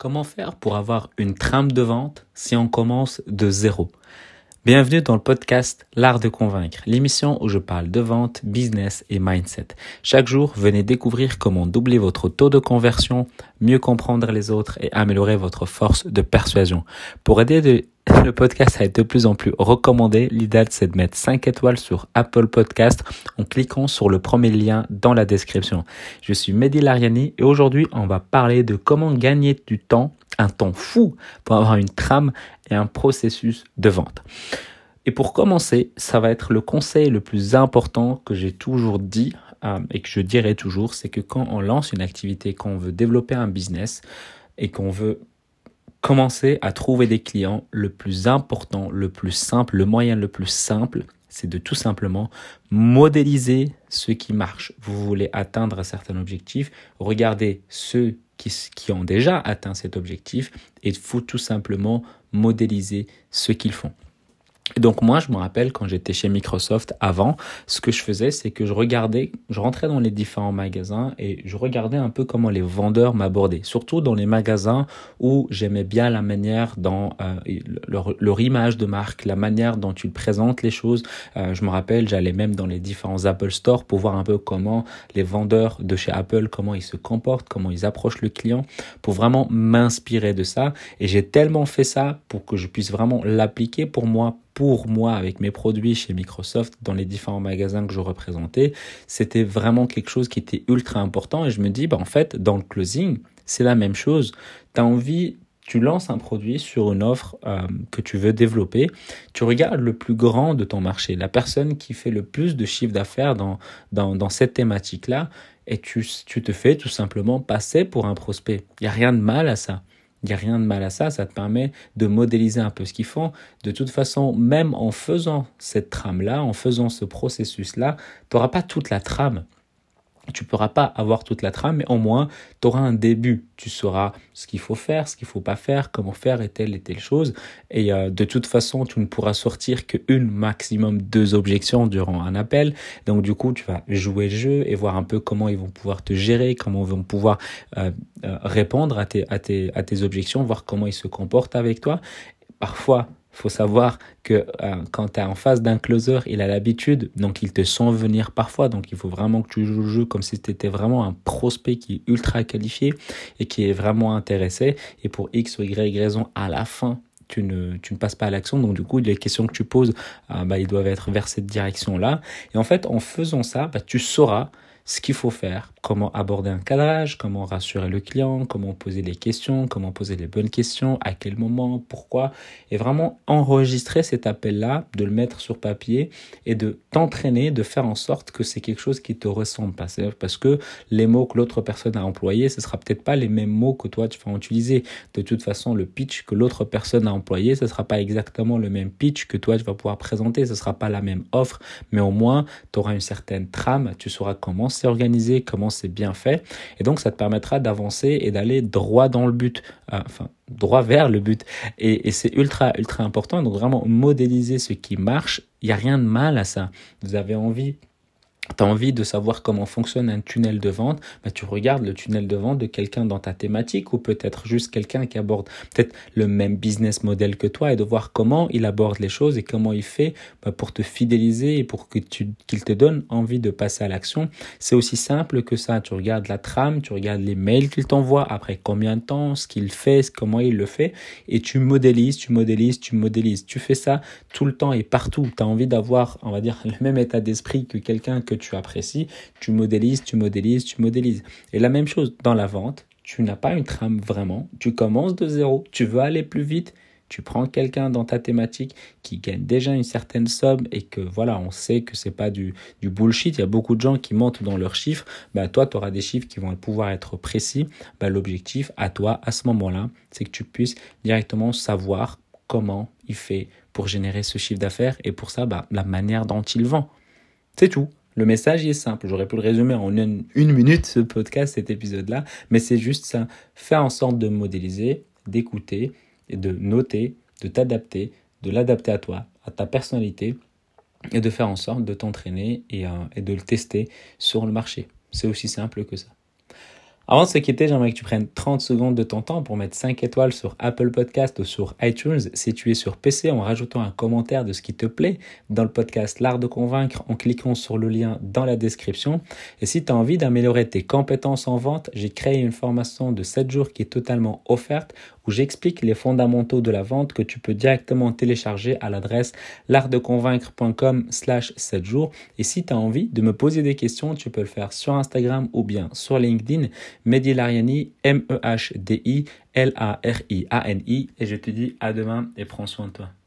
Comment faire pour avoir une trame de vente si on commence de zéro? Bienvenue dans le podcast L'Art de Convaincre, l'émission où je parle de vente, business et mindset. Chaque jour, venez découvrir comment doubler votre taux de conversion, mieux comprendre les autres et améliorer votre force de persuasion. Pour aider de le podcast été de plus en plus recommandé. L'idéal, c'est de mettre 5 étoiles sur Apple Podcast en cliquant sur le premier lien dans la description. Je suis Mehdi Lariani et aujourd'hui, on va parler de comment gagner du temps, un temps fou pour avoir une trame et un processus de vente. Et pour commencer, ça va être le conseil le plus important que j'ai toujours dit euh, et que je dirai toujours, c'est que quand on lance une activité, quand on veut développer un business et qu'on veut commencer à trouver des clients, le plus important, le plus simple, le moyen le plus simple, c'est de tout simplement modéliser ce qui marche. Vous voulez atteindre un certain objectif, regardez ceux qui, qui ont déjà atteint cet objectif et il faut tout simplement modéliser ce qu'ils font donc moi, je me rappelle quand j'étais chez Microsoft avant, ce que je faisais, c'est que je regardais, je rentrais dans les différents magasins et je regardais un peu comment les vendeurs m'abordaient. Surtout dans les magasins où j'aimais bien la manière dont euh, leur, image de marque, la manière dont ils présentent les choses. Euh, je me rappelle, j'allais même dans les différents Apple Store pour voir un peu comment les vendeurs de chez Apple, comment ils se comportent, comment ils approchent le client, pour vraiment m'inspirer de ça. Et j'ai tellement fait ça pour que je puisse vraiment l'appliquer pour moi pour moi avec mes produits chez Microsoft dans les différents magasins que je représentais, c'était vraiment quelque chose qui était ultra important et je me dis bah en fait dans le closing, c'est la même chose. Tu as envie tu lances un produit sur une offre euh, que tu veux développer, tu regardes le plus grand de ton marché, la personne qui fait le plus de chiffre d'affaires dans, dans, dans cette thématique-là, et tu, tu te fais tout simplement passer pour un prospect. Il n'y a rien de mal à ça. Il n'y a rien de mal à ça, ça te permet de modéliser un peu ce qu'ils font. De toute façon, même en faisant cette trame-là, en faisant ce processus-là, tu n'auras pas toute la trame. Tu ne pourras pas avoir toute la trame, mais au moins, tu auras un début. Tu sauras ce qu'il faut faire, ce qu'il faut pas faire, comment faire et telle et telle chose. Et euh, de toute façon, tu ne pourras sortir qu'une, maximum deux objections durant un appel. Donc du coup, tu vas jouer le jeu et voir un peu comment ils vont pouvoir te gérer, comment ils vont pouvoir euh, euh, répondre à tes, à, tes, à tes objections, voir comment ils se comportent avec toi. Parfois, faut savoir que euh, quand tu es en face d'un closer, il a l'habitude, donc il te sent venir parfois, donc il faut vraiment que tu joues le jeu comme si tu étais vraiment un prospect qui est ultra qualifié et qui est vraiment intéressé. Et pour X ou Y raison, à la fin, tu ne, passes pas à l'action. Donc du coup, les questions que tu poses, euh, bah, ils doivent être vers cette direction-là. Et en fait, en faisant ça, bah, tu sauras ce qu'il faut faire, comment aborder un cadrage, comment rassurer le client, comment poser les questions, comment poser les bonnes questions, à quel moment, pourquoi, et vraiment enregistrer cet appel-là, de le mettre sur papier et de t'entraîner, de faire en sorte que c'est quelque chose qui te ressemble. Parce que les mots que l'autre personne a employés, ce sera peut-être pas les mêmes mots que toi tu vas utiliser. De toute façon, le pitch que l'autre personne a employé, ce sera pas exactement le même pitch que toi tu vas pouvoir présenter, ce sera pas la même offre, mais au moins tu auras une certaine trame, tu sauras comment c'est organisé, comment c'est bien fait. Et donc, ça te permettra d'avancer et d'aller droit dans le but. Euh, enfin, droit vers le but. Et, et c'est ultra, ultra important. Donc, vraiment modéliser ce qui marche. Il n'y a rien de mal à ça. Vous avez envie tu as envie de savoir comment fonctionne un tunnel de vente, bah, tu regardes le tunnel de vente de quelqu'un dans ta thématique ou peut-être juste quelqu'un qui aborde peut-être le même business model que toi et de voir comment il aborde les choses et comment il fait bah, pour te fidéliser et pour que tu, qu'il te donne envie de passer à l'action. C'est aussi simple que ça. Tu regardes la trame, tu regardes les mails qu'il t'envoie, après combien de temps, ce qu'il fait, comment il le fait et tu modélises, tu modélises, tu modélises. Tu fais ça tout le temps et partout. Tu as envie d'avoir, on va dire, le même état d'esprit que quelqu'un que tu apprécies, tu modélises, tu modélises, tu modélises. Et la même chose dans la vente, tu n'as pas une trame vraiment, tu commences de zéro, tu veux aller plus vite, tu prends quelqu'un dans ta thématique qui gagne déjà une certaine somme et que voilà, on sait que c'est pas du, bullshit, il y a beaucoup de gens qui mentent dans leurs chiffres, bah toi tu auras des chiffres qui vont pouvoir être précis. Bah, l'objectif à toi à ce moment-là, c'est que tu puisses directement savoir comment il fait pour générer ce chiffre d'affaires et pour ça bah, la manière dont il vend. C'est tout. Le message est simple. J'aurais pu le résumer en une, minute, ce podcast, cet épisode-là. Mais c'est juste ça. Faire en sorte de modéliser, d'écouter, de noter, de t'adapter, de l'adapter à toi, à ta personnalité, et de faire en sorte de t'entraîner et, euh, et de le tester sur le marché. C'est aussi simple que ça. Avant de se quitter, j'aimerais que tu prennes 30 secondes de ton temps pour mettre 5 étoiles sur Apple Podcast ou sur iTunes si tu es sur PC en rajoutant un commentaire de ce qui te plaît dans le podcast L'Art de Convaincre en cliquant sur le lien dans la description. Et si tu as envie d'améliorer tes compétences en vente, j'ai créé une formation de 7 jours qui est totalement offerte où j'explique les fondamentaux de la vente que tu peux directement télécharger à l'adresse l'artdeconvaincre.com slash 7 jours. Et si tu as envie de me poser des questions, tu peux le faire sur Instagram ou bien sur LinkedIn. Mehdi Lariani, M-E-H-D-I, L-A-R-I-A-N-I. Et je te dis à demain et prends soin de toi.